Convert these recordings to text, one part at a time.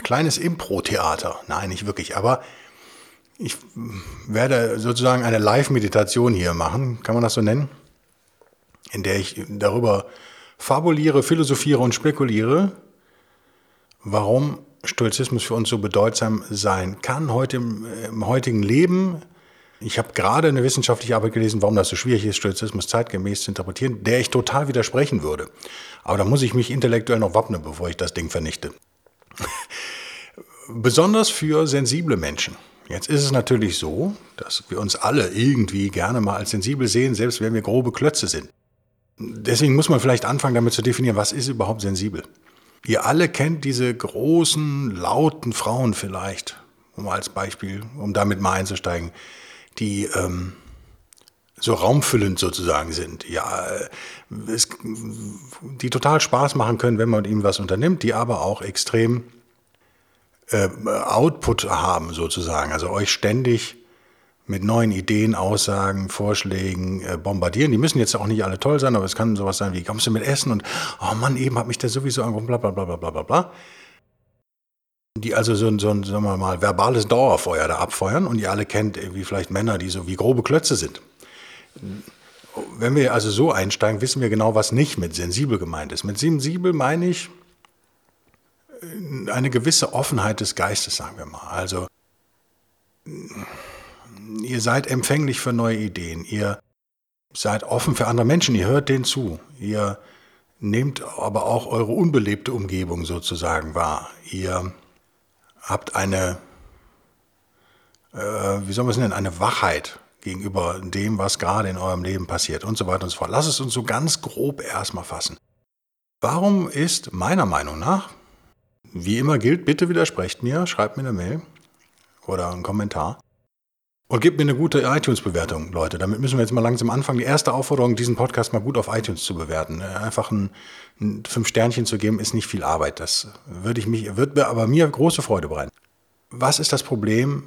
kleines Impro-Theater. Nein, nicht wirklich, aber ich werde sozusagen eine Live-Meditation hier machen, kann man das so nennen? In der ich darüber fabuliere, philosophiere und spekuliere, warum Stoizismus für uns so bedeutsam sein kann heute im, im heutigen Leben. Ich habe gerade eine wissenschaftliche Arbeit gelesen, warum das so schwierig ist, Stoizismus zeitgemäß zu interpretieren, der ich total widersprechen würde. Aber da muss ich mich intellektuell noch wappnen, bevor ich das Ding vernichte besonders für sensible Menschen. Jetzt ist es natürlich so, dass wir uns alle irgendwie gerne mal als sensibel sehen, selbst wenn wir grobe Klötze sind. Deswegen muss man vielleicht anfangen damit zu definieren, was ist überhaupt sensibel. Ihr alle kennt diese großen, lauten Frauen vielleicht, um als Beispiel, um damit mal einzusteigen, die ähm, so raumfüllend sozusagen sind, ja, es, die total Spaß machen können, wenn man mit ihnen was unternimmt, die aber auch extrem äh, Output haben sozusagen, also euch ständig mit neuen Ideen, Aussagen, Vorschlägen äh, bombardieren. Die müssen jetzt auch nicht alle toll sein, aber es kann sowas sein wie, kommst du mit Essen und, oh Mann, eben hat mich der sowieso angerufen, bla bla bla bla bla bla. Die also so ein, so ein, sagen wir mal, verbales Dauerfeuer da abfeuern und ihr alle kennt irgendwie vielleicht Männer, die so wie grobe Klötze sind. Wenn wir also so einsteigen, wissen wir genau, was nicht mit sensibel gemeint ist. Mit sensibel meine ich, eine gewisse Offenheit des Geistes, sagen wir mal. Also ihr seid empfänglich für neue Ideen, ihr seid offen für andere Menschen, ihr hört denen zu, ihr nehmt aber auch eure unbelebte Umgebung sozusagen wahr. Ihr habt eine, äh, wie soll man es nennen, eine Wachheit gegenüber dem, was gerade in eurem Leben passiert und so weiter und so fort. Lass es uns so ganz grob erstmal fassen. Warum ist meiner Meinung nach wie immer gilt, bitte widersprecht mir, schreibt mir eine Mail oder einen Kommentar. Und gebt mir eine gute iTunes-Bewertung, Leute. Damit müssen wir jetzt mal langsam anfangen. Die erste Aufforderung, diesen Podcast mal gut auf iTunes zu bewerten. Einfach ein, ein fünf Sternchen zu geben, ist nicht viel Arbeit. Das würde ich mich, wird aber mir große Freude bereiten. Was ist das Problem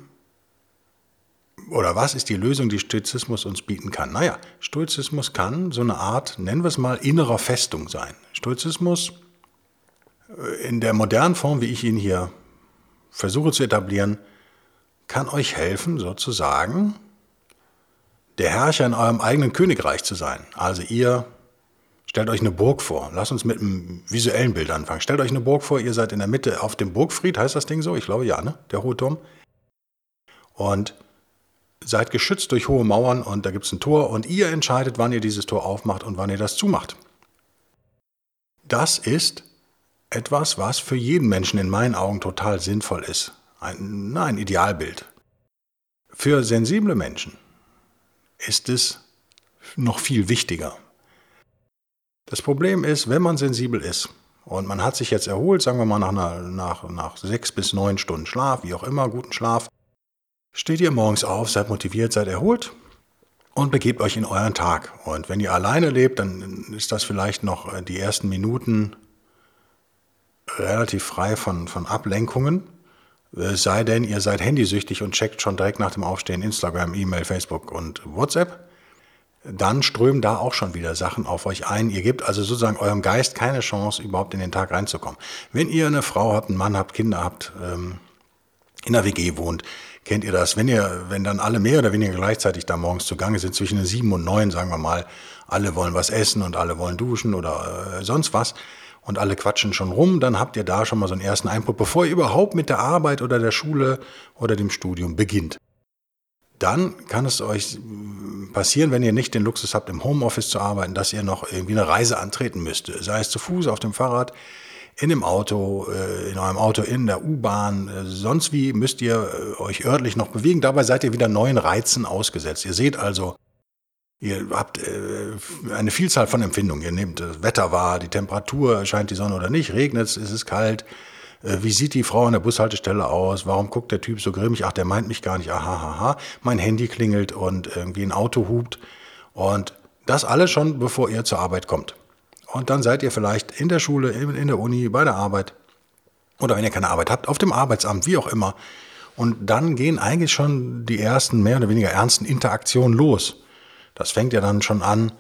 oder was ist die Lösung, die Stoizismus uns bieten kann? Naja, Stoizismus kann so eine Art, nennen wir es mal, innerer Festung sein. Stoizismus in der modernen Form, wie ich ihn hier versuche zu etablieren, kann euch helfen, sozusagen der Herrscher in eurem eigenen Königreich zu sein. Also ihr stellt euch eine Burg vor. Lasst uns mit einem visuellen Bild anfangen. Stellt euch eine Burg vor, ihr seid in der Mitte auf dem Burgfried, heißt das Ding so? Ich glaube ja, ne? Der hohe Turm. Und seid geschützt durch hohe Mauern und da gibt es ein Tor und ihr entscheidet, wann ihr dieses Tor aufmacht und wann ihr das zumacht. Das ist etwas, was für jeden Menschen in meinen Augen total sinnvoll ist. Ein, ein Idealbild. Für sensible Menschen ist es noch viel wichtiger. Das Problem ist, wenn man sensibel ist und man hat sich jetzt erholt, sagen wir mal nach, einer, nach, nach sechs bis neun Stunden Schlaf, wie auch immer, guten Schlaf, steht ihr morgens auf, seid motiviert, seid erholt und begebt euch in euren Tag. Und wenn ihr alleine lebt, dann ist das vielleicht noch die ersten Minuten relativ frei von, von Ablenkungen. Es sei denn, ihr seid handysüchtig und checkt schon direkt nach dem Aufstehen Instagram, E-Mail, Facebook und WhatsApp. Dann strömen da auch schon wieder Sachen auf euch ein. Ihr gebt also sozusagen eurem Geist keine Chance, überhaupt in den Tag reinzukommen. Wenn ihr eine Frau habt, einen Mann habt, Kinder habt, ähm, in der WG wohnt, kennt ihr das. Wenn ihr, wenn dann alle mehr oder weniger gleichzeitig da morgens zugange sind, zwischen den sieben und neun, sagen wir mal, alle wollen was essen und alle wollen duschen oder äh, sonst was, und alle quatschen schon rum, dann habt ihr da schon mal so einen ersten Eindruck, bevor ihr überhaupt mit der Arbeit oder der Schule oder dem Studium beginnt. Dann kann es euch passieren, wenn ihr nicht den Luxus habt, im Homeoffice zu arbeiten, dass ihr noch irgendwie eine Reise antreten müsst. Sei es zu Fuß, auf dem Fahrrad, in dem Auto, äh, in eurem Auto, in der U-Bahn, äh, sonst wie müsst ihr äh, euch örtlich noch bewegen. Dabei seid ihr wieder neuen Reizen ausgesetzt. Ihr seht also Ihr habt eine Vielzahl von Empfindungen. Ihr nehmt das Wetter wahr, die Temperatur, scheint die Sonne oder nicht, regnet es, ist es kalt, wie sieht die Frau an der Bushaltestelle aus? Warum guckt der Typ so grimmig? Ach, der meint mich gar nicht. Aha, aha. Mein Handy klingelt und irgendwie ein Auto hupt. Und das alles schon, bevor ihr zur Arbeit kommt. Und dann seid ihr vielleicht in der Schule, in der Uni, bei der Arbeit. Oder wenn ihr keine Arbeit habt, auf dem Arbeitsamt, wie auch immer. Und dann gehen eigentlich schon die ersten mehr oder weniger ernsten Interaktionen los. Das fängt ja dann schon an,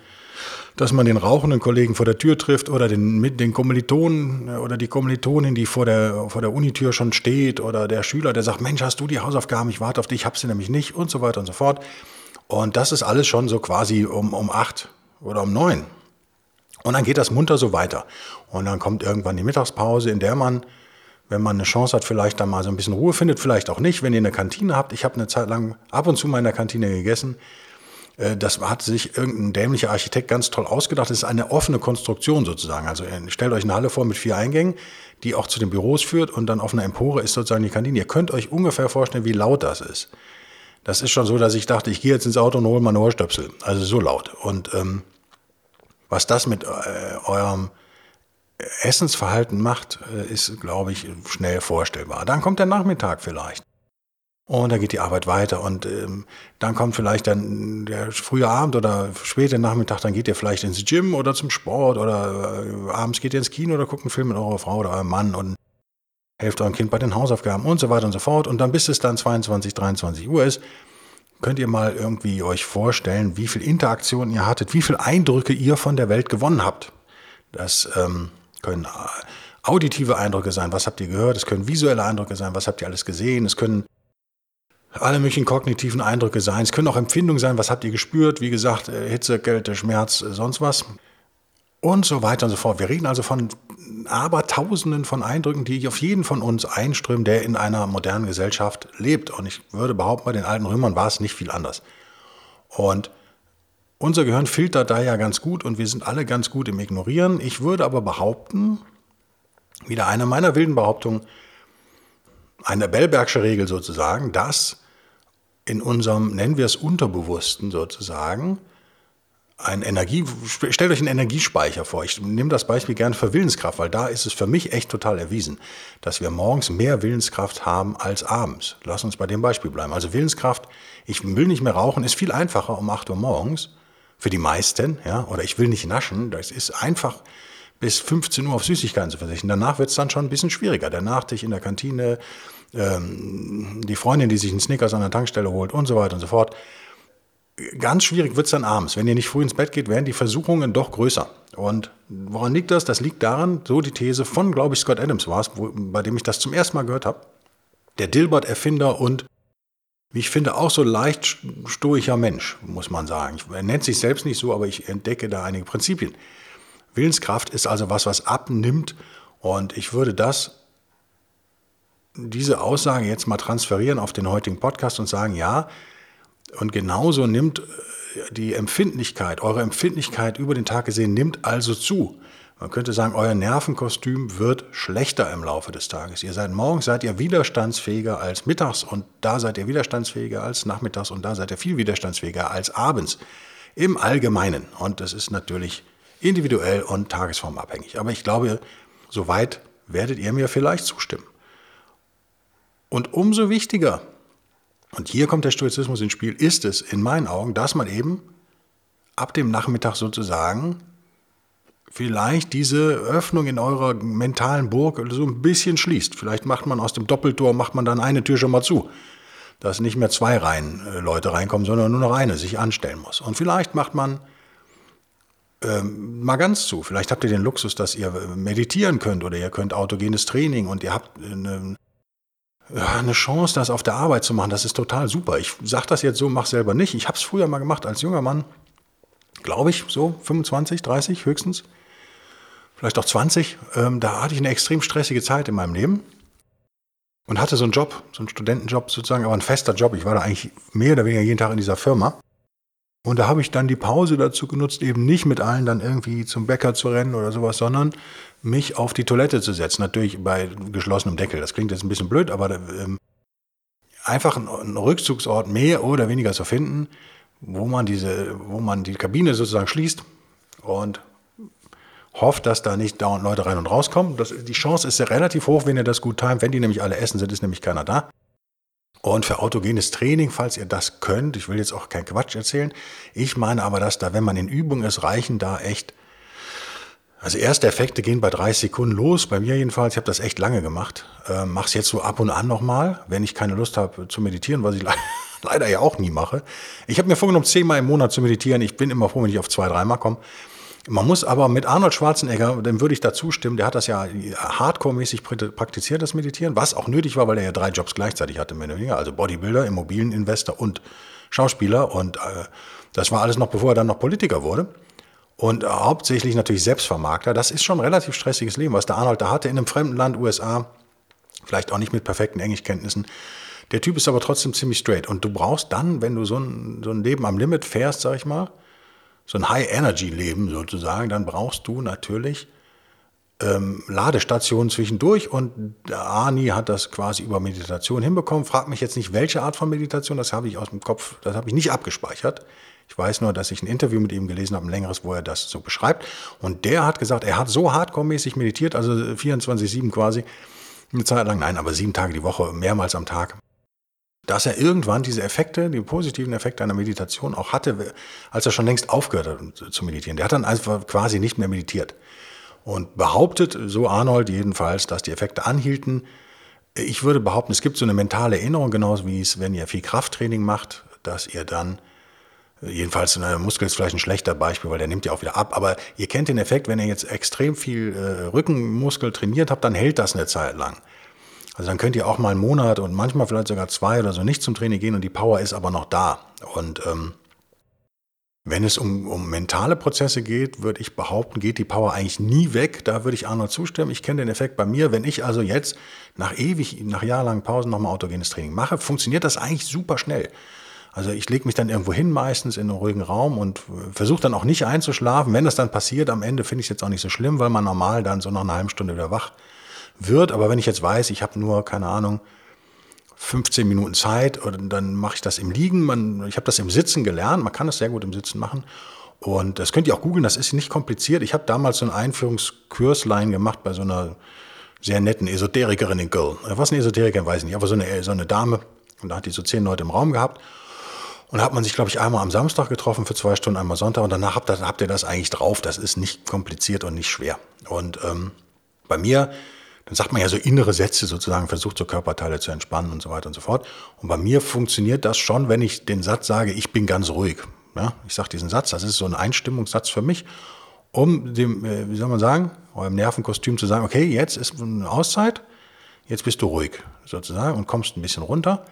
dass man den rauchenden Kollegen vor der Tür trifft oder den, mit den Kommilitonen äh, oder die Kommilitonin, die vor der, vor der Unitür schon steht oder der Schüler, der sagt, Mensch, hast du die Hausaufgaben, ich warte auf dich, hab sie nämlich nicht und so weiter und so fort. Und das ist alles schon so quasi um, um acht oder um neun. Und dann geht das munter so weiter. Und dann kommt irgendwann die Mittagspause, in der man wenn man eine Chance hat, vielleicht dann mal so ein bisschen Ruhe findet, vielleicht auch nicht, wenn ihr eine Kantine habt. Ich habe eine Zeit lang ab und zu mal in der Kantine gegessen. Äh, das hat sich irgendein dämlicher Architekt ganz toll ausgedacht. Das ist eine offene Konstruktion sozusagen. Also äh, stellt euch eine Halle vor mit vier Eingängen, die auch zu den Büros führt und dann auf einer Empore ist sozusagen die Kantine. Ihr könnt euch ungefähr vorstellen, wie laut das ist. Das ist schon so, dass ich dachte, ich gehe jetzt ins Auto und hole meine Ohrstöpsel. Also so laut. Und ähm, was das mit äh, eurem Essensverhalten macht, äh, ist, glaube ich, schnell vorstellbar. Dann kommt der Nachmittag vielleicht. Und da geht die Arbeit weiter und ähm, dann kommt vielleicht dann der frühe Abend oder späte Nachmittag, dann geht ihr vielleicht ins Gym oder zum Sport oder äh, abends geht ihr ins Kino oder guckt einen Film mit eurer Frau oder eurem Mann und helft eurem Kind bei den Hausaufgaben und so weiter und so fort. Und dann bis es dann 22, 23 Uhr ist, könnt ihr mal irgendwie euch vorstellen, wie viel Interaktion ihr hattet, wie viel Eindrücke ihr von der Welt gewonnen habt. Das ähm, können äh, auditive Eindrücke sein, was habt ihr gehört, es können visuelle Eindrücke sein, was habt ihr alles gesehen, es können alle möglichen kognitiven Eindrücke sein, es können auch Empfindungen sein, was habt ihr gespürt, wie gesagt, äh, Hitze, Kälte, Schmerz, äh, sonst was und so weiter und so fort. Wir reden also von Abertausenden von Eindrücken, die auf jeden von uns einströmen, der in einer modernen Gesellschaft lebt. Und ich würde behaupten, bei den alten Römern war es nicht viel anders. Und unser Gehirn filtert da ja ganz gut und wir sind alle ganz gut im Ignorieren. Ich würde aber behaupten, wieder eine meiner wilden Behauptungen, eine Bellbergsche Regel sozusagen, dass in unserem, nennen wir es Unterbewussten sozusagen, ein Energie, stellt euch einen Energiespeicher vor. Ich nehme das Beispiel gerne für Willenskraft, weil da ist es für mich echt total erwiesen, dass wir morgens mehr Willenskraft haben als abends. Lass uns bei dem Beispiel bleiben. Also Willenskraft, ich will nicht mehr rauchen, ist viel einfacher um 8 Uhr morgens für die meisten, ja, oder ich will nicht naschen, das ist einfach bis 15 Uhr auf Süßigkeiten zu verzichten. Danach wird es dann schon ein bisschen schwieriger. Der Nachtisch in der Kantine, ähm, die Freundin, die sich einen Snickers an der Tankstelle holt und so weiter und so fort. Ganz schwierig wird es dann abends. Wenn ihr nicht früh ins Bett geht, werden die Versuchungen doch größer. Und woran liegt das? Das liegt daran, so die These von, glaube ich, Scott Adams war es, bei dem ich das zum ersten Mal gehört habe. Der Dilbert-Erfinder und wie ich finde, auch so leicht stoischer Mensch, muss man sagen. Er nennt sich selbst nicht so, aber ich entdecke da einige Prinzipien. Willenskraft ist also was, was abnimmt und ich würde das, diese Aussage jetzt mal transferieren auf den heutigen Podcast und sagen, ja, und genauso nimmt äh, die Empfindlichkeit, eure Empfindlichkeit über den Tag gesehen, nimmt also zu. Man könnte sagen, euer Nervenkostüm wird schlechter im Laufe des Tages. Ihr seid morgens seid ihr widerstandsfähiger als mittags und da seid ihr widerstandsfähiger als nachmittags und da seid ihr viel widerstandsfähiger als abends. Im Allgemeinen. Und das ist natürlich individuell und tagesformabhängig. Aber ich glaube, soweit werdet ihr mir vielleicht zustimmen. Und umso wichtiger, und hier kommt der Stoizismus ins Spiel, ist es in meinen Augen, dass man eben ab dem Nachmittag sozusagen vielleicht diese Öffnung in eurer mentalen Burg so ein bisschen schließt. Vielleicht macht man aus dem Doppeltor, macht man dann eine Tür schon mal zu, dass nicht mehr zwei Reihen äh, Leute reinkommen, sondern nur noch eine sich anstellen muss. Und vielleicht macht man ähm, mal ganz zu. Vielleicht habt ihr den Luxus, dass ihr äh, meditieren könnt oder ihr könnt autogenes Training und ihr habt eine, eine Chance, das auf der Arbeit zu machen. Das ist total super. Ich sage das jetzt so, mach selber nicht. Ich habe es früher mal gemacht als junger Mann, glaube ich, so 25, 30 höchstens vielleicht auch 20, ähm, da hatte ich eine extrem stressige Zeit in meinem Leben und hatte so einen Job, so einen Studentenjob sozusagen, aber ein fester Job. Ich war da eigentlich mehr oder weniger jeden Tag in dieser Firma. Und da habe ich dann die Pause dazu genutzt, eben nicht mit allen dann irgendwie zum Bäcker zu rennen oder sowas, sondern mich auf die Toilette zu setzen. Natürlich bei geschlossenem Deckel. Das klingt jetzt ein bisschen blöd, aber ähm, einfach einen Rückzugsort mehr oder weniger zu finden, wo man diese, wo man die Kabine sozusagen schließt und hofft, dass da nicht dauernd Leute rein und rauskommen. Das, die Chance ist ja relativ hoch, wenn ihr das gut timet. Wenn die nämlich alle essen sind, ist nämlich keiner da. Und für autogenes Training, falls ihr das könnt, ich will jetzt auch keinen Quatsch erzählen, ich meine aber, dass da, wenn man in Übung ist, reichen da echt, also erste Effekte gehen bei 30 Sekunden los, bei mir jedenfalls, ich habe das echt lange gemacht, äh, mach's jetzt so ab und an nochmal, wenn ich keine Lust habe zu meditieren, was ich le leider ja auch nie mache. Ich habe mir vorgenommen, zehnmal im Monat zu meditieren, ich bin immer froh, wenn ich auf zwei, dreimal komme. Man muss aber mit Arnold Schwarzenegger, dem würde ich da zustimmen, der hat das ja hardcore-mäßig praktiziert, das Meditieren, was auch nötig war, weil er ja drei Jobs gleichzeitig hatte, mehr oder weniger. Also Bodybuilder, Immobilieninvestor und Schauspieler. Und äh, das war alles noch, bevor er dann noch Politiker wurde. Und äh, hauptsächlich natürlich Selbstvermarkter. Das ist schon ein relativ stressiges Leben, was der Arnold da hatte in einem fremden Land, USA. Vielleicht auch nicht mit perfekten Englischkenntnissen. Der Typ ist aber trotzdem ziemlich straight. Und du brauchst dann, wenn du so ein, so ein Leben am Limit fährst, sag ich mal, so ein High-Energy-Leben sozusagen, dann brauchst du natürlich ähm, Ladestationen zwischendurch und Ani hat das quasi über Meditation hinbekommen. Frag mich jetzt nicht, welche Art von Meditation, das habe ich aus dem Kopf, das habe ich nicht abgespeichert. Ich weiß nur, dass ich ein Interview mit ihm gelesen habe, ein längeres, wo er das so beschreibt. Und der hat gesagt, er hat so hardcore-mäßig meditiert, also 24-7 quasi, eine Zeit lang, nein, aber sieben Tage die Woche, mehrmals am Tag dass er irgendwann diese Effekte, die positiven Effekte einer Meditation auch hatte, als er schon längst aufgehört hat zu meditieren. Der hat dann einfach quasi nicht mehr meditiert und behauptet, so Arnold jedenfalls, dass die Effekte anhielten. Ich würde behaupten, es gibt so eine mentale Erinnerung, genauso wie es, wenn ihr viel Krafttraining macht, dass ihr dann Jedenfalls ein Muskel ist vielleicht ein schlechter Beispiel, weil der nimmt ja auch wieder ab. Aber ihr kennt den Effekt, wenn ihr jetzt extrem viel äh, Rückenmuskel trainiert habt, dann hält das eine Zeit lang. Also dann könnt ihr auch mal einen Monat und manchmal vielleicht sogar zwei oder so nicht zum Training gehen und die Power ist aber noch da. Und ähm, wenn es um, um mentale Prozesse geht, würde ich behaupten, geht die Power eigentlich nie weg. Da würde ich Arnold zustimmen. Ich kenne den Effekt bei mir. Wenn ich also jetzt nach ewig, nach jahrelangen Pausen nochmal autogenes Training mache, funktioniert das eigentlich super schnell. Also ich lege mich dann irgendwo hin, meistens in einen ruhigen Raum und versuche dann auch nicht einzuschlafen. Wenn das dann passiert, am Ende finde ich es jetzt auch nicht so schlimm, weil man normal dann so nach einer halben Stunde wieder wach wird. Aber wenn ich jetzt weiß, ich habe nur, keine Ahnung, 15 Minuten Zeit, oder dann mache ich das im Liegen. Man, ich habe das im Sitzen gelernt. Man kann das sehr gut im Sitzen machen. Und das könnt ihr auch googeln, das ist nicht kompliziert. Ich habe damals so ein Einführungskurslein gemacht bei so einer sehr netten Esoterikerin in Girl. Was eine Esoterikerin, weiß ich nicht, aber so eine, so eine Dame. Und da hat die so zehn Leute im Raum gehabt. Und da hat man sich, glaube ich, einmal am Samstag getroffen für zwei Stunden, einmal Sonntag. Und danach habt ihr, habt ihr das eigentlich drauf. Das ist nicht kompliziert und nicht schwer. Und ähm, bei mir dann sagt man ja so innere Sätze sozusagen, versucht so Körperteile zu entspannen und so weiter und so fort. Und bei mir funktioniert das schon, wenn ich den Satz sage, ich bin ganz ruhig. Ja, ich sage diesen Satz, das ist so ein Einstimmungssatz für mich, um dem, äh, wie soll man sagen, eurem Nervenkostüm zu sagen, okay, jetzt ist eine Auszeit, jetzt bist du ruhig sozusagen und kommst ein bisschen runter.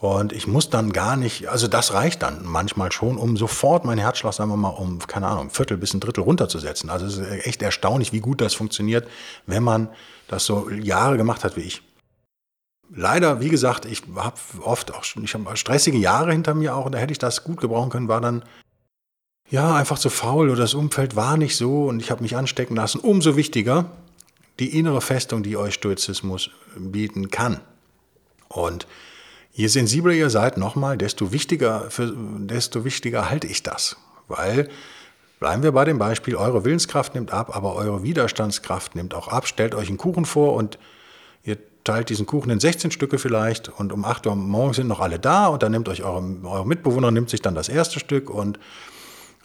Und ich muss dann gar nicht, also das reicht dann manchmal schon, um sofort meinen Herzschlag, sagen wir mal, um, keine Ahnung, ein Viertel bis ein Drittel runterzusetzen. Also es ist echt erstaunlich, wie gut das funktioniert, wenn man das so Jahre gemacht hat wie ich. Leider, wie gesagt, ich habe oft auch ich habe stressige Jahre hinter mir auch und da hätte ich das gut gebrauchen können, war dann ja einfach zu faul oder das Umfeld war nicht so und ich habe mich anstecken lassen. Umso wichtiger die innere Festung, die euch Stoizismus bieten kann. Und je sensibler ihr seid, nochmal, desto wichtiger, für, desto wichtiger halte ich das. Weil, bleiben wir bei dem Beispiel, eure Willenskraft nimmt ab, aber eure Widerstandskraft nimmt auch ab. Stellt euch einen Kuchen vor und ihr teilt diesen Kuchen in 16 Stücke vielleicht und um 8 Uhr morgens sind noch alle da und dann nimmt euch eure, eure Mitbewohner, nimmt sich dann das erste Stück und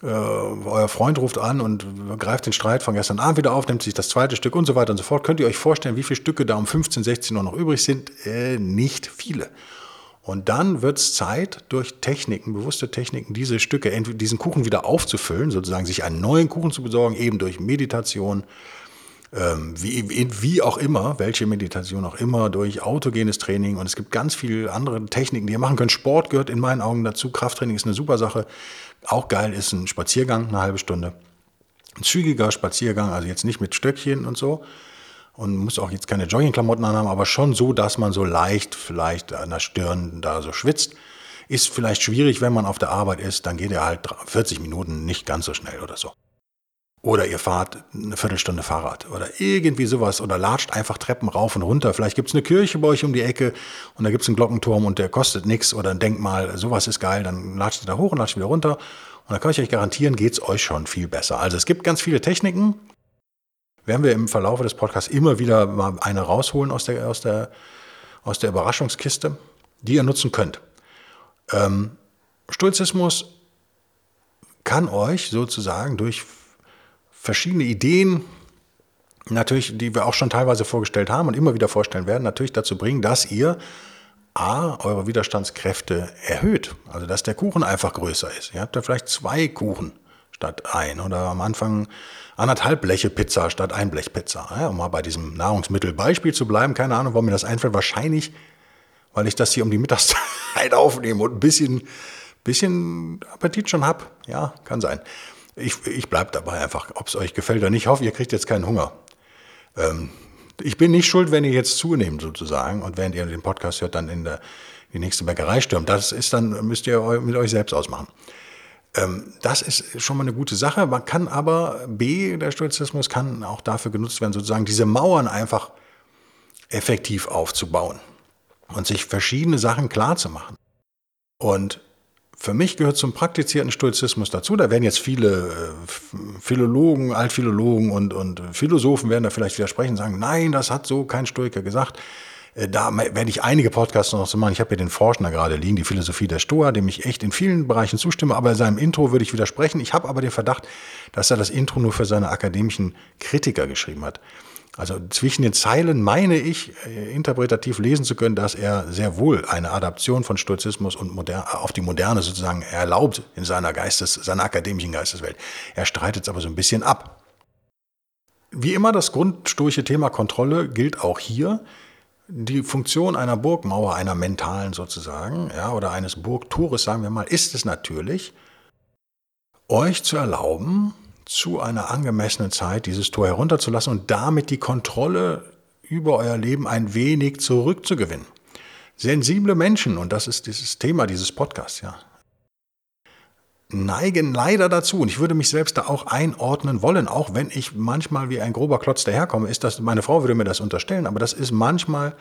äh, euer Freund ruft an und greift den Streit von gestern Abend wieder auf, nimmt sich das zweite Stück und so weiter und so fort. Könnt ihr euch vorstellen, wie viele Stücke da um 15, 16 Uhr noch übrig sind? Äh, nicht viele. Und dann wird es Zeit, durch Techniken, bewusste Techniken, diese Stücke, diesen Kuchen wieder aufzufüllen, sozusagen sich einen neuen Kuchen zu besorgen, eben durch Meditation, ähm, wie, wie auch immer, welche Meditation auch immer, durch autogenes Training. Und es gibt ganz viele andere Techniken, die ihr machen könnt. Sport gehört in meinen Augen dazu. Krafttraining ist eine super Sache. Auch geil ist ein Spaziergang, eine halbe Stunde. Ein zügiger Spaziergang, also jetzt nicht mit Stöckchen und so, und muss auch jetzt keine Joggingklamotten anhaben, aber schon so, dass man so leicht vielleicht an der Stirn da so schwitzt. Ist vielleicht schwierig, wenn man auf der Arbeit ist, dann geht er halt 40 Minuten nicht ganz so schnell oder so. Oder ihr fahrt eine Viertelstunde Fahrrad oder irgendwie sowas oder latscht einfach Treppen rauf und runter. Vielleicht gibt es eine Kirche bei euch um die Ecke und da gibt es einen Glockenturm und der kostet nichts oder ein Denkmal, sowas ist geil, dann latscht ihr da hoch und latscht wieder runter. Und da kann ich euch garantieren, geht es euch schon viel besser. Also es gibt ganz viele Techniken, werden wir im Verlauf des Podcasts immer wieder mal eine rausholen aus der, aus der, aus der Überraschungskiste, die ihr nutzen könnt. Ähm, Stoizismus kann euch sozusagen durch verschiedene Ideen, natürlich, die wir auch schon teilweise vorgestellt haben und immer wieder vorstellen werden, natürlich dazu bringen, dass ihr A, eure Widerstandskräfte erhöht. Also dass der Kuchen einfach größer ist. Ihr habt da vielleicht zwei Kuchen statt ein oder am Anfang anderthalb Bleche Pizza statt ein Blech Pizza. Ja, um mal bei diesem Nahrungsmittelbeispiel zu bleiben, keine Ahnung, warum mir das einfällt. Wahrscheinlich, weil ich das hier um die Mittagszeit aufnehme und ein bisschen, bisschen Appetit schon habe. Ja, kann sein. Ich, ich bleibe dabei einfach, ob es euch gefällt oder nicht. Ich hoffe, ihr kriegt jetzt keinen Hunger. Ähm, ich bin nicht schuld, wenn ihr jetzt zunehmt sozusagen und während ihr den Podcast hört, dann in der, die nächste Bäckerei stürmt. Das ist dann, müsst ihr mit euch selbst ausmachen. Ähm, das ist schon mal eine gute Sache. Man kann aber, B, der Stoizismus kann auch dafür genutzt werden, sozusagen diese Mauern einfach effektiv aufzubauen und sich verschiedene Sachen klar zu machen. Und für mich gehört zum praktizierten Stoizismus dazu, da werden jetzt viele äh, Philologen, Altphilologen und, und Philosophen werden da vielleicht widersprechen und sagen, nein, das hat so kein Stoiker gesagt. Äh, da werde ich einige Podcasts noch so machen. Ich habe hier den Forschner gerade liegen, die Philosophie der Stoa, dem ich echt in vielen Bereichen zustimme, aber seinem Intro würde ich widersprechen. Ich habe aber den Verdacht, dass er das Intro nur für seine akademischen Kritiker geschrieben hat. Also zwischen den Zeilen meine ich, äh, interpretativ lesen zu können, dass er sehr wohl eine Adaption von Stoizismus und modern, auf die Moderne sozusagen erlaubt in seiner Geistes, seiner akademischen Geisteswelt. Er streitet es aber so ein bisschen ab. Wie immer das grundstoische Thema Kontrolle gilt auch hier. Die Funktion einer Burgmauer, einer mentalen sozusagen, ja, oder eines Burgtores, sagen wir mal, ist es natürlich, euch zu erlauben, zu einer angemessenen Zeit dieses Tor herunterzulassen und damit die Kontrolle über euer Leben ein wenig zurückzugewinnen. Sensible Menschen, und das ist dieses Thema dieses Podcasts, ja, neigen leider dazu, und ich würde mich selbst da auch einordnen wollen, auch wenn ich manchmal wie ein grober Klotz daherkomme, ist das, meine Frau würde mir das unterstellen, aber das ist manchmal,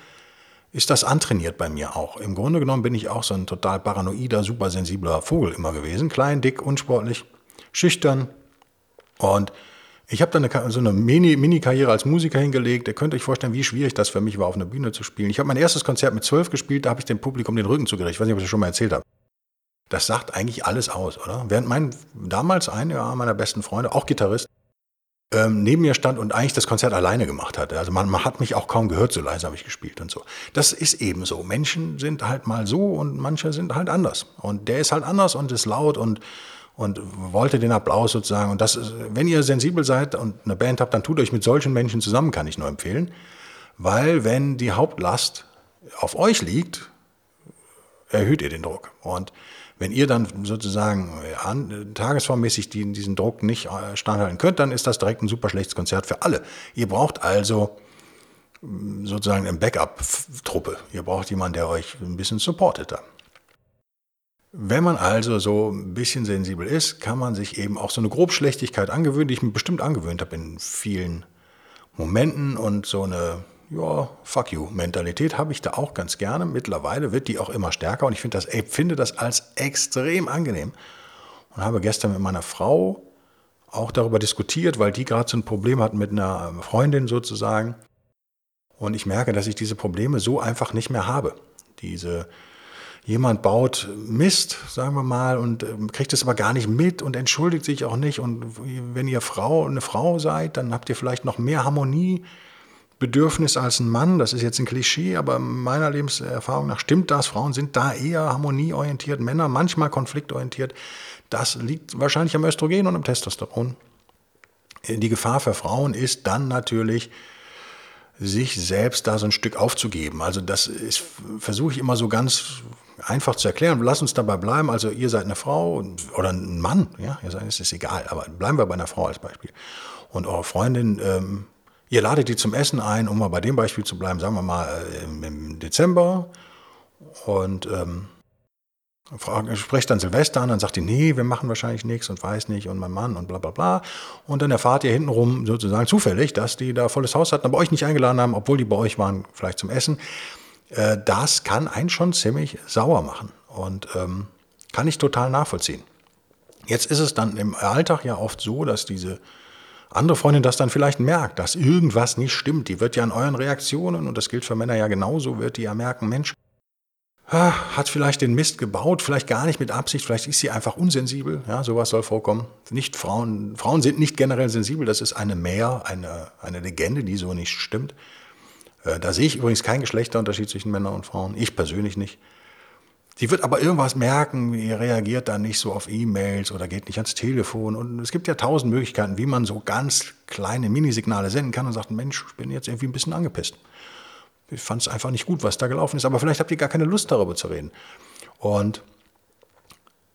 ist das antrainiert bei mir auch. Im Grunde genommen bin ich auch so ein total paranoider, supersensibler Vogel immer gewesen. Klein, dick, unsportlich, schüchtern. Und ich habe dann eine, so eine Mini-Karriere als Musiker hingelegt. Ihr könnt euch vorstellen, wie schwierig das für mich war, auf einer Bühne zu spielen. Ich habe mein erstes Konzert mit zwölf gespielt, da habe ich dem Publikum den Rücken zugerichtet. Ich weiß nicht, ob ich das schon mal erzählt habe. Das sagt eigentlich alles aus, oder? Während mein damals einer meiner besten Freunde, auch Gitarrist, ähm, neben mir stand und eigentlich das Konzert alleine gemacht hatte. Also man, man hat mich auch kaum gehört, so leise habe ich gespielt und so. Das ist eben so. Menschen sind halt mal so und manche sind halt anders. Und der ist halt anders und ist laut und und wollte den Applaus sozusagen. Und das ist, wenn ihr sensibel seid und eine Band habt, dann tut euch mit solchen Menschen zusammen, kann ich nur empfehlen. Weil wenn die Hauptlast auf euch liegt, erhöht ihr den Druck. Und wenn ihr dann sozusagen an, tagesformmäßig die, diesen Druck nicht äh, standhalten könnt, dann ist das direkt ein super schlechtes Konzert für alle. Ihr braucht also mm, sozusagen eine Backup-Truppe. Ihr braucht jemanden, der euch ein bisschen supportet da. Wenn man also so ein bisschen sensibel ist, kann man sich eben auch so eine Grobschlechtigkeit angewöhnen, die ich mir bestimmt angewöhnt habe in vielen Momenten und so eine ja, fuck you Mentalität habe ich da auch ganz gerne. Mittlerweile wird die auch immer stärker und ich finde das, finde das als extrem angenehm. Und habe gestern mit meiner Frau auch darüber diskutiert, weil die gerade so ein Problem hat mit einer Freundin sozusagen. Und ich merke, dass ich diese Probleme so einfach nicht mehr habe. Diese, jemand baut Mist, sagen wir mal, und ähm, kriegt es aber gar nicht mit und entschuldigt sich auch nicht. Und wenn ihr Frau eine Frau seid, dann habt ihr vielleicht noch mehr Harmonie Bedürfnis als ein Mann. Das ist jetzt ein Klischee, aber meiner Lebenserfahrung nach stimmt das. Frauen sind da eher harmonieorientiert, Männer manchmal konfliktorientiert. Das liegt wahrscheinlich am Östrogen und am Testosteron. Die Gefahr für Frauen ist dann natürlich, sich selbst da so ein Stück aufzugeben. Also das versuche ich immer so ganz einfach zu erklären. Lass uns dabei bleiben. Also ihr seid eine Frau oder ein Mann, ja, ihr seid, es ist egal, aber bleiben wir bei einer Frau als Beispiel. Und eure Freundin ähm, Ihr ladet die zum Essen ein, um mal bei dem Beispiel zu bleiben, sagen wir mal äh, im, Dezember und ähm, sprecht dann Silvester an, dann sagt die, nee, wir machen wahrscheinlich nichts und weiß nicht und mein Mann und bla bla bla. Und dann erfahrt ihr hintenrum sozusagen zufällig, dass die da volles Haus hatten, aber euch nicht eingeladen haben, obwohl die bei euch waren, vielleicht zum Essen. Äh, das kann einen schon ziemlich sauer machen und ähm, kann ich total nachvollziehen. Jetzt ist es dann im Alltag ja oft so, dass diese andere Freundin das dann vielleicht merkt, dass irgendwas nicht stimmt. Die wird ja an euren Reaktionen, und das gilt für Männer ja genauso, wird die ja merken, Mensch, hat vielleicht den Mist gebaut, vielleicht gar nicht mit Absicht, vielleicht ist sie einfach unsensibel. Ja, sowas soll vorkommen. Nicht Frauen, Frauen sind nicht generell sensibel, das ist eine Mehr, eine, eine Legende, die so nicht stimmt. Äh, da sehe ich übrigens keinen Geschlechterunterschied zwischen Männern und Frauen, ich persönlich nicht. Sie wird aber irgendwas merken, ihr reagiert dann nicht so auf E-Mails oder geht nicht ans Telefon. Und es gibt ja tausend Möglichkeiten, wie man so ganz kleine Minisignale senden kann und sagt, Mensch, ich bin jetzt irgendwie ein bisschen angepisst. Ich fand es einfach nicht gut, was da gelaufen ist, aber vielleicht habt ihr gar keine Lust darüber zu reden. Und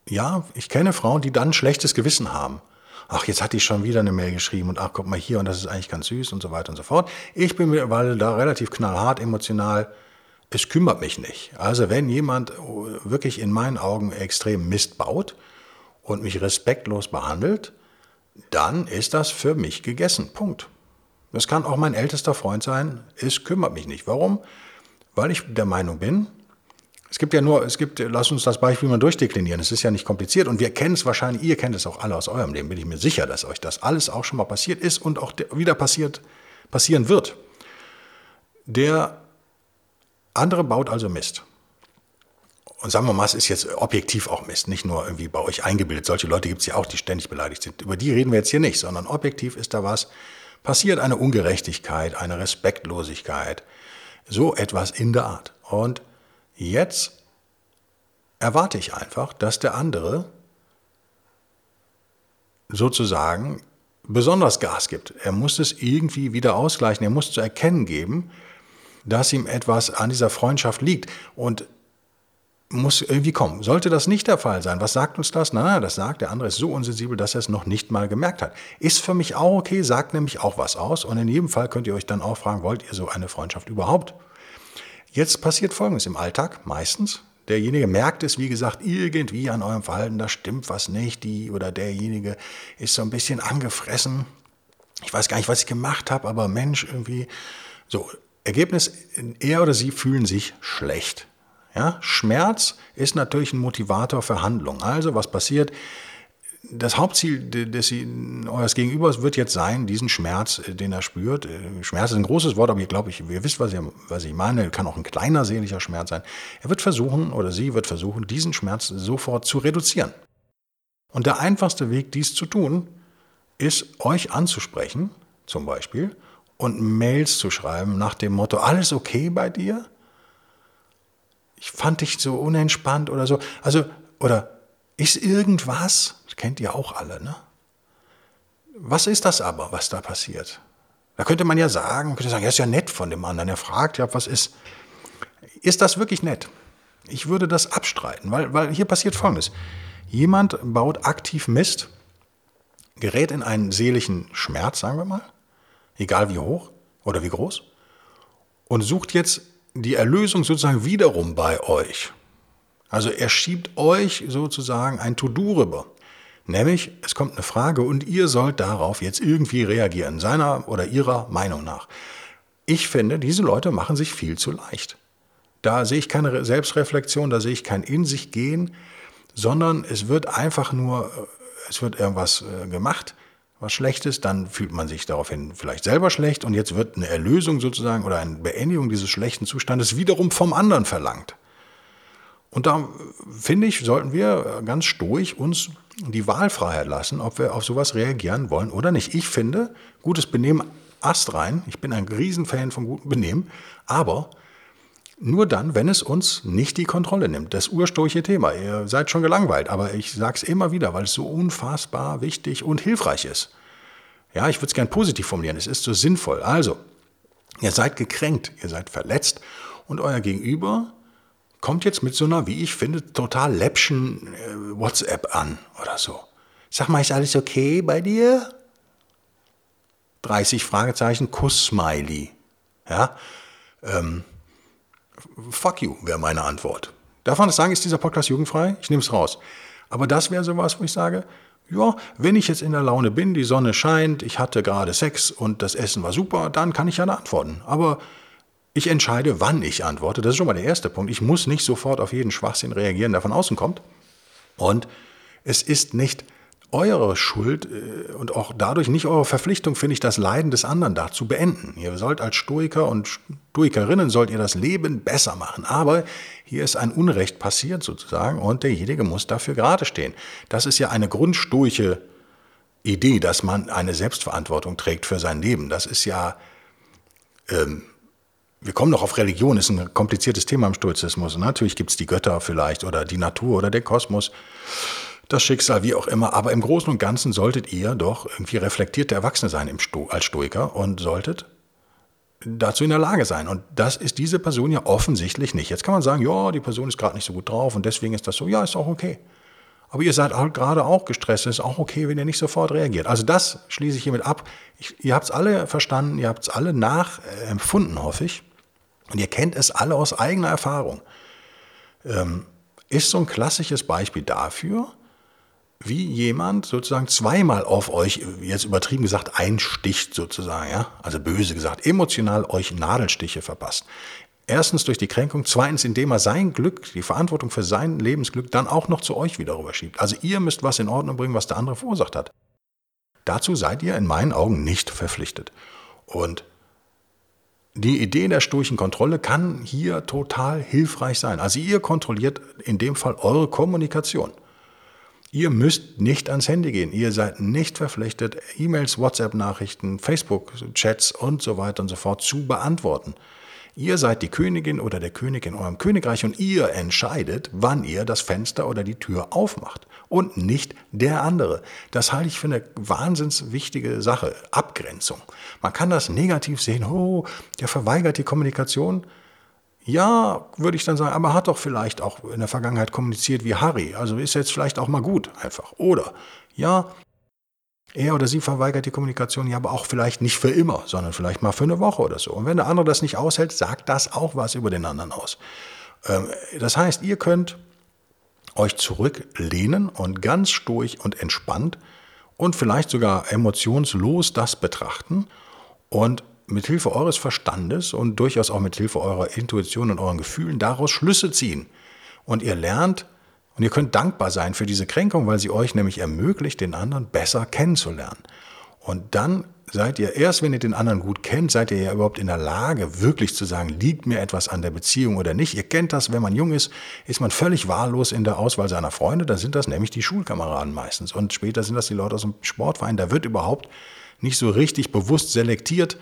ja, ich kenne Frauen, die dann schlechtes Gewissen haben. Ach, jetzt hat die schon wieder eine Mail geschrieben und ach, guck mal hier und das ist eigentlich ganz süß und so weiter und so fort. Ich bin mittlerweile da relativ knallhart emotional. Es kümmert mich nicht. Also wenn jemand wirklich in meinen Augen extrem Mist baut und mich respektlos behandelt, dann ist das für mich gegessen. Punkt. Das kann auch mein ältester Freund sein. Es kümmert mich nicht. Warum? Weil ich der Meinung bin, es gibt ja nur, es gibt, lass uns das Beispiel mal durchdeklinieren. Es ist ja nicht kompliziert und wir kennen es wahrscheinlich, ihr kennt es auch alle aus eurem Leben, bin ich mir sicher, dass euch das alles auch schon mal passiert ist und auch wieder passiert, passieren wird. Der andere baut also Mist. Und sagen wir mal, es ist jetzt objektiv auch Mist, nicht nur irgendwie bei euch eingebildet. Solche Leute gibt es ja auch, die ständig beleidigt sind. Über die reden wir jetzt hier nicht, sondern objektiv ist da was, passiert eine Ungerechtigkeit, eine Respektlosigkeit, so etwas in der Art. Und jetzt erwarte ich einfach, dass der andere sozusagen besonders Gas gibt. Er muss es irgendwie wieder ausgleichen, er muss zu erkennen geben, dass ihm etwas an dieser Freundschaft liegt. Und muss irgendwie kommen. Sollte das nicht der Fall sein, was sagt uns das? Na, das sagt, der andere ist so unsensibel, dass er es noch nicht mal gemerkt hat. Ist für mich auch okay, sagt nämlich auch was aus. Und in jedem Fall könnt ihr euch dann auch fragen, wollt ihr so eine Freundschaft überhaupt? Jetzt passiert Folgendes im Alltag, meistens. Derjenige merkt es, wie gesagt, irgendwie an eurem Verhalten, da stimmt was nicht. Die oder derjenige ist so ein bisschen angefressen. Ich weiß gar nicht, was ich gemacht habe, aber Mensch, irgendwie. So, Ergebnis, er oder sie fühlen sich schlecht. Ja, Schmerz ist natürlich ein Motivator für Handlung. Also was passiert? Das Hauptziel des eures Gegenübers wird jetzt sein, diesen Schmerz, äh, den er spürt. Äh, Schmerz ist ein großes Wort, aber ich glaube, ich, ihr wisst, was ich, was ich meine. Kann auch ein kleiner seelischer Schmerz sein. Er wird versuchen oder sie wird versuchen, diesen Schmerz sofort zu reduzieren. Und der einfachste Weg, dies zu tun, ist, euch anzusprechen, zum Beispiel, und Mails zu schreiben nach dem Motto, alles okay bei dir? ich fand dich so unentspannt oder so. Also, oder ist irgendwas, das kennt ihr auch alle, ne? Was ist das aber, was da passiert? Da könnte man ja sagen, man könnte sagen, ja, ist ja nett von dem anderen. Er fragt ja, was ist. Ist das wirklich nett? Ich würde das abstreiten, weil, weil hier passiert Folgendes. Jemand baut aktiv Mist, gerät in einen seelischen Schmerz, sagen wir mal, egal wie hoch oder wie groß, und sucht jetzt die Erlösung sozusagen wiederum bei euch. Also er schiebt euch sozusagen ein To-Do rüber. Nämlich, es kommt eine Frage und ihr sollt darauf jetzt irgendwie reagieren, seiner oder ihrer Meinung nach. Ich finde, diese Leute machen sich viel zu leicht. Da sehe ich keine Selbstreflexion, da sehe ich kein In sich gehen, sondern es wird einfach nur, äh, es wird irgendwas äh, gemacht was Schlechtes, dann fühlt man sich daraufhin vielleicht selber schlecht und jetzt wird eine Erlösung sozusagen oder eine Beendigung dieses schlechten Zustandes wiederum vom anderen verlangt. Und da finde ich, sollten wir ganz stoisch uns die Wahlfreiheit lassen, ob wir auf sowas reagieren wollen oder nicht. Ich finde, gutes Benehmen astrein. Ich bin ein Riesenfan von gutem Benehmen, aber nur dann, wenn es uns nicht die Kontrolle nimmt. Das ursprüngliche Thema. Ihr seid schon gelangweilt, aber ich sage es immer wieder, weil es so unfassbar wichtig und hilfreich ist. Ja, ich würde es gern positiv formulieren. Es ist so sinnvoll. Also, ihr seid gekränkt, ihr seid verletzt und euer Gegenüber kommt jetzt mit so einer, wie ich finde, total läppschen äh, WhatsApp an oder so. Sag mal, ist alles okay bei dir? 30 Fragezeichen, Kuss-Smiley. Ja, ähm, fuck you, wäre meine Antwort. Darf man das sagen, ist dieser Podcast jugendfrei? Ich nehme es raus. Aber das wäre sowas, wo ich sage, ja, wenn ich jetzt in der Laune bin, die Sonne scheint, ich hatte gerade Sex und das Essen war super, dann kann ich ja antworten. Aber ich entscheide, wann ich antworte. Das ist schon mal der erste Punkt. Ich muss nicht sofort auf jeden Schwachsinn reagieren, der von außen kommt. Und es ist nicht eure Schuld äh, und auch dadurch nicht eure Verpflichtung, finde ich, das Leiden des anderen da zu beenden. Ihr sollt als Stoiker und Stoikerinnen sollt ihr das Leben besser machen. Aber hier ist ein Unrecht passiert sozusagen und derjenige muss dafür gerade stehen. Das ist ja eine grundstoische Idee, dass man eine Selbstverantwortung trägt für sein Leben. Das ist ja, ähm, wir kommen noch auf Religion, ist ein kompliziertes Thema im Stoizismus. natürlich gibt es die Götter vielleicht oder die Natur oder den Kosmos das Schicksal, wie auch immer. Aber im Großen und Ganzen solltet ihr doch irgendwie reflektierte Erwachsene sein im Sto als Stoiker und solltet dazu in der Lage sein. Und das ist diese Person ja offensichtlich nicht. Jetzt kann man sagen, ja, die Person ist gerade nicht so gut drauf und deswegen ist das so. Ja, ist auch okay. Aber ihr seid halt gerade auch gestresst. Es ist auch okay, wenn ihr nicht sofort reagiert. Also das schließe ich hiermit ab. Ich, ihr habt es alle verstanden, ihr habt es alle nachempfunden, hoffe ich. Und ihr kennt es alle aus eigener Erfahrung. Ähm, ist so ein klassisches Beispiel dafür, wie jemand sozusagen zweimal auf euch, jetzt übertrieben gesagt, einsticht sozusagen, ja, also böse gesagt, emotional euch Nadelstiche verpasst. Erstens durch die Kränkung, zweitens indem er sein Glück, die Verantwortung für sein Lebensglück dann auch noch zu euch wieder rüberschiebt. Also ihr müsst was in Ordnung bringen, was der andere verursacht hat. Dazu seid ihr in meinen Augen nicht verpflichtet. Und die Idee der sturchen Kontrolle kann hier total hilfreich sein. Also ihr kontrolliert in dem Fall eure Kommunikation. Ihr müsst nicht ans Handy gehen. Ihr seid nicht verpflichtet, E-Mails, WhatsApp-Nachrichten, Facebook-Chats und so weiter und so fort zu beantworten. Ihr seid die Königin oder der König in eurem Königreich und ihr entscheidet, wann ihr das Fenster oder die Tür aufmacht und nicht der andere. Das halte ich für eine wahnsinns wichtige Sache, Abgrenzung. Man kann das negativ sehen, oh, der verweigert die Kommunikation. Ja, würde ich dann sagen, aber hat doch vielleicht auch in der Vergangenheit kommuniziert wie Harry. Also ist jetzt vielleicht auch mal gut einfach. Oder ja, er oder sie verweigert die Kommunikation, ja, aber auch vielleicht nicht für immer, sondern vielleicht mal für eine Woche oder so. Und wenn der andere das nicht aushält, sagt das auch was über den anderen aus. Ähm, das heißt, ihr könnt euch zurücklehnen und ganz stoisch und entspannt und vielleicht sogar emotionslos das betrachten und mit Hilfe eures Verstandes und durchaus auch mit Hilfe eurer Intuition und euren Gefühlen daraus Schlüsse ziehen. Und ihr lernt und ihr könnt dankbar sein für diese Kränkung, weil sie euch nämlich ermöglicht, den anderen besser kennenzulernen. Und dann seid ihr erst, wenn ihr den anderen gut kennt, seid ihr ja überhaupt in der Lage, wirklich zu sagen, liegt mir etwas an der Beziehung oder nicht. Ihr kennt das, wenn man jung ist, ist man völlig wahllos in der Auswahl seiner Freunde. Da sind das nämlich die Schulkameraden meistens. Und später sind das die Leute aus dem Sportverein. Da wird überhaupt nicht so richtig bewusst selektiert,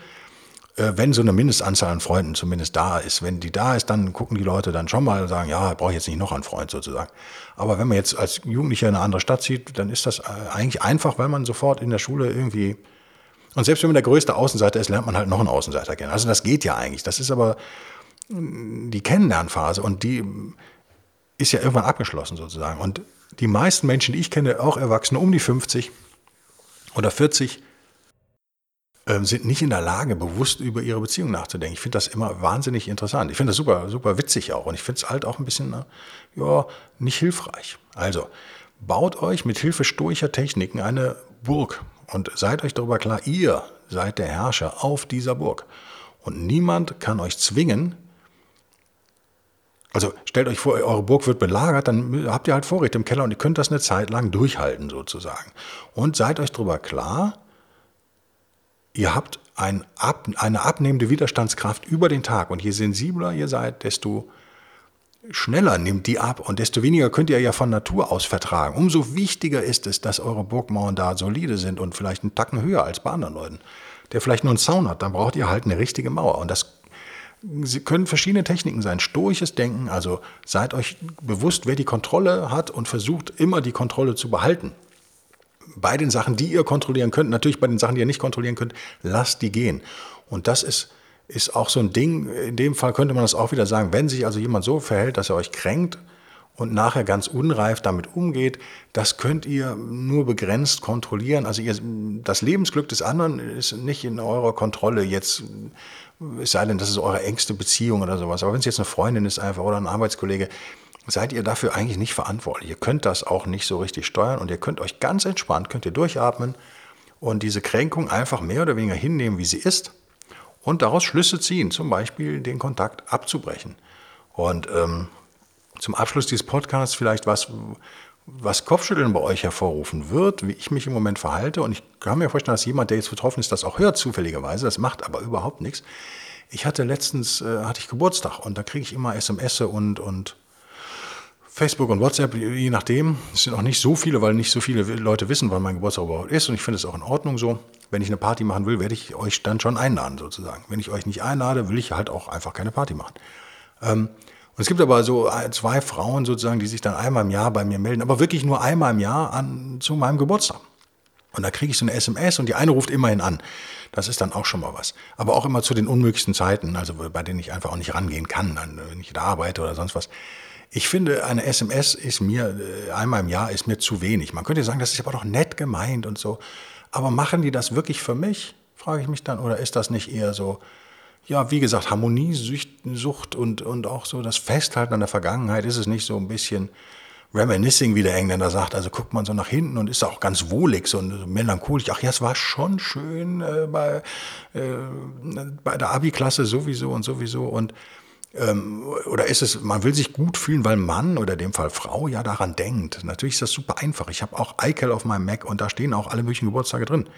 wenn so eine Mindestanzahl an Freunden zumindest da ist. Wenn die da ist, dann gucken die Leute dann schon mal und sagen, ja, brauche ich jetzt nicht noch einen Freund sozusagen. Aber wenn man jetzt als Jugendlicher in eine andere Stadt zieht, dann ist das äh, eigentlich einfach, weil man sofort in der Schule irgendwie und selbst wenn man der größte Außenseiter ist, lernt man halt noch einen Außenseiter kennen. Also das geht ja eigentlich. Das ist aber mm, die Kennenlernphase und die ist ja irgendwann abgeschlossen sozusagen. Und die meisten Menschen, die ich kenne, auch Erwachsene um die 50 oder 40, ähm, sind nicht in der Lage, bewusst über ihre Beziehung nachzudenken. Ich finde das immer wahnsinnig interessant. Ich finde das super, super witzig auch. Und ich finde es halt auch ein bisschen, ja, nicht hilfreich. Also, baut euch mit Hilfe stoischer Techniken eine Burg und seid euch darüber klar, ihr seid der Herrscher auf dieser Burg. Und niemand kann euch zwingen, also stellt euch vor, eure Burg wird belagert, dann habt ihr halt Vorräte im Keller und ihr könnt das eine Zeit lang durchhalten sozusagen. Und seid euch darüber klar, ihr habt ein ab, eine abnehmende Widerstandskraft über den Tag. Und je sensibler ihr seid, desto schneller nimmt die ab und desto weniger könnt ihr ja von Natur aus vertragen. Umso wichtiger ist es, dass eure Burgmauern da solide sind und vielleicht einen Tacken höher als bei anderen Leuten. Der vielleicht nur einen Zaun hat, dann braucht ihr halt eine richtige Mauer. Und das können verschiedene Techniken sein. Stoisches Denken, also seid euch bewusst, wer die Kontrolle hat und versucht immer die Kontrolle zu behalten bei den Sachen, die ihr kontrollieren könnt, natürlich bei den Sachen, die ihr nicht kontrollieren könnt, lasst die gehen. Und das ist, ist auch so ein Ding, in dem Fall könnte man das auch wieder sagen, wenn sich also jemand so verhält, dass er euch kränkt und nachher ganz unreif damit umgeht, das könnt ihr nur begrenzt kontrollieren. Also ihr, das Lebensglück des anderen ist nicht in eurer Kontrolle jetzt, es sei denn, das ist eure engste Beziehung oder sowas. Aber wenn es jetzt eine Freundin ist einfach oder ein Arbeitskollege, seid ihr dafür eigentlich nicht verantwortlich. Ihr könnt das auch nicht so richtig steuern und ihr könnt euch ganz entspannt, könnt ihr durchatmen und diese Kränkung einfach mehr oder weniger hinnehmen, wie sie ist und daraus Schlüsse ziehen, zum Beispiel den Kontakt abzubrechen. Und ähm, zum Abschluss dieses Podcasts vielleicht was, was Kopfschütteln bei euch hervorrufen wird, wie ich mich im Moment verhalte. Und ich kann mir vorstellen, dass jemand, der jetzt betroffen ist, das auch hört, zufälligerweise. Das macht aber überhaupt nichts. Ich hatte letztens, äh, hatte ich Geburtstag und da kriege ich immer SMS und, und Facebook und WhatsApp, je nachdem. Es sind auch nicht so viele, weil nicht so viele Leute wissen, wann mein Geburtstag überhaupt ist. Und ich finde es auch in Ordnung so. Wenn ich eine Party machen will, werde ich euch dann schon einladen, sozusagen. Wenn ich euch nicht einlade, will ich halt auch einfach keine Party machen. Ähm, und es gibt aber so zwei Frauen sozusagen, die sich dann einmal im Jahr bei mir melden, aber wirklich nur einmal im Jahr an, zu meinem Geburtstag. Und da kriege ich so eine SMS und die eine ruft immerhin an. Das ist dann auch schon mal was. Aber auch immer zu den unmöglichsten Zeiten, also bei denen ich einfach auch nicht rangehen kann, wenn ich da arbeite oder sonst was. Ich finde, eine SMS ist mir, äh, einmal im Jahr ist mir zu wenig. Man könnte sagen, das ist aber doch nett gemeint und so. Aber machen die das wirklich für mich, frage ich mich dann, oder ist das nicht eher so, ja, wie gesagt, Harmoniesucht und, und auch so das Festhalten an der Vergangenheit, ist es nicht so ein bisschen reminiscing, wie der Engländer sagt. Also guckt man so nach hinten und ist auch ganz wohlig, so melancholisch. Ach ja, es war schon schön äh, bei, äh, bei der Abi-Klasse sowieso und sowieso. Und oder ist es, man will sich gut fühlen, weil Mann oder in dem Fall Frau ja daran denkt. Natürlich ist das super einfach. Ich habe auch iCal auf meinem Mac und da stehen auch alle möglichen Geburtstage drin.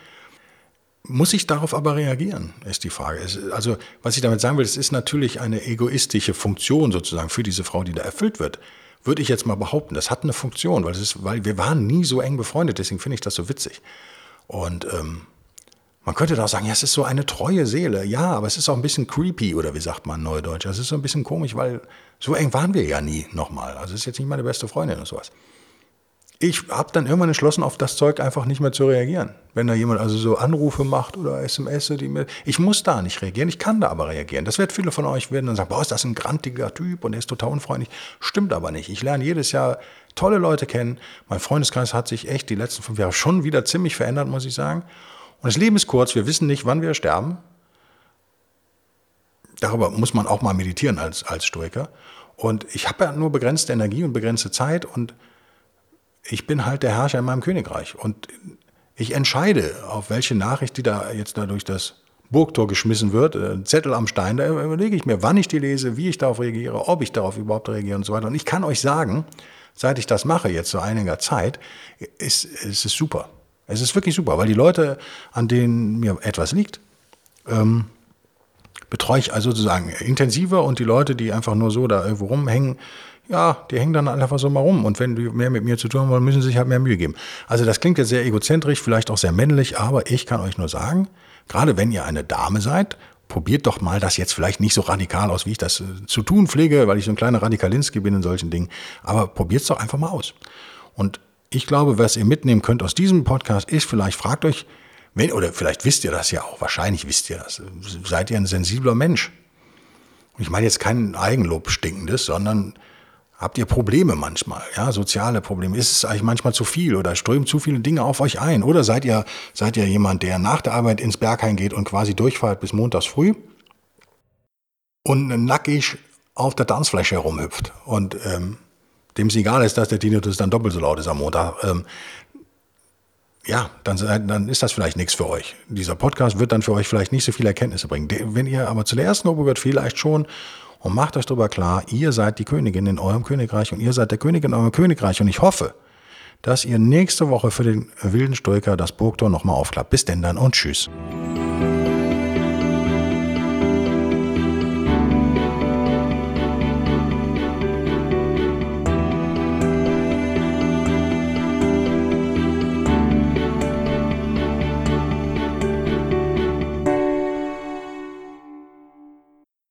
Muss ich darauf aber reagieren, ist die Frage. Also, was ich damit sagen will, es ist natürlich eine egoistische Funktion sozusagen für diese Frau, die da erfüllt wird. Würde ich jetzt mal behaupten, das hat eine Funktion, weil, es ist, weil wir waren nie so eng befreundet, deswegen finde ich das so witzig. Und ähm, man könnte da sagen, ja, es ist so eine treue Seele. Ja, aber es ist auch ein bisschen creepy, oder wie sagt man Neudeutsch? Es ist so ein bisschen komisch, weil so eng waren wir ja nie nochmal. Also es ist jetzt nicht meine beste Freundin oder sowas ich habe dann irgendwann entschlossen, auf das Zeug einfach nicht mehr zu reagieren. Wenn da jemand also so Anrufe macht oder SMS, die mir, ich muss da nicht reagieren, ich kann da aber reagieren. Das wird viele von euch werden dann sagen, boah, ist das ein grantiger Typ und er ist total unfreundlich. Stimmt aber nicht. Ich lerne jedes Jahr tolle Leute kennen. Mein Freundeskreis hat sich echt die letzten fünf Jahre schon wieder ziemlich verändert, muss ich sagen. Und das Leben ist kurz, wir wissen nicht, wann wir sterben. Darüber muss man auch mal meditieren als, als Stoiker. Und ich habe ja nur begrenzte Energie und begrenzte Zeit und ich bin halt der Herrscher in meinem Königreich und ich entscheide, auf welche Nachricht, die da jetzt da durch das Burgtor geschmissen wird, äh, Zettel am Stein, da überlege ich mir, wann ich die lese, wie ich darauf reagiere, ob ich darauf überhaupt reagiere und so weiter. Und ich kann euch sagen, seit ich das mache, jetzt so einiger Zeit, ist, ist es super. Es ist wirklich super, weil die Leute, an denen mir etwas liegt, ähm, betreue ich also sozusagen intensiver und die Leute, die einfach nur so da irgendwo rumhängen, ja, die hängen dann einfach so mal rum. Und wenn die mehr mit mir zu tun haben wollen, müssen sie sich halt mehr Mühe geben. Also das klingt jetzt sehr egozentrisch, vielleicht auch sehr männlich, aber ich kann euch nur sagen, gerade wenn ihr eine Dame seid, probiert doch mal das jetzt vielleicht nicht so radikal aus, wie ich das äh, zu tun pflege, weil ich so ein kleiner Radikalinski bin in solchen Dingen. Aber probiert es doch einfach mal aus. Und ich glaube, was ihr mitnehmen könnt aus diesem Podcast ist, vielleicht fragt euch, wenn, oder vielleicht wisst ihr das ja auch, wahrscheinlich wisst ihr das, seid ihr ein sensibler Mensch. Ich meine jetzt kein Eigenlob stinkendes, sondern Habt ihr Probleme manchmal, ja, soziale Probleme? Ist es eigentlich manchmal zu viel oder strömen zu viele Dinge auf euch ein? Oder seid ihr, seid ihr jemand, der nach der Arbeit ins Bergheim geht und quasi durchfahrt bis montags früh und nackig auf der Tanzfläche herumhüpft und ähm, dem es egal ist, dass der Tinnitus dann doppelt so laut ist am Montag? Ähm, ja, dann, dann ist das vielleicht nichts für euch. Dieser Podcast wird dann für euch vielleicht nicht so viele Erkenntnisse bringen. Wenn ihr aber zu der ersten Gruppe gehört, vielleicht schon und macht euch darüber klar, ihr seid die Königin in eurem Königreich und ihr seid der König in eurem Königreich. Und ich hoffe, dass ihr nächste Woche für den wilden Stoiker das Burgtor nochmal aufklappt. Bis denn dann und tschüss.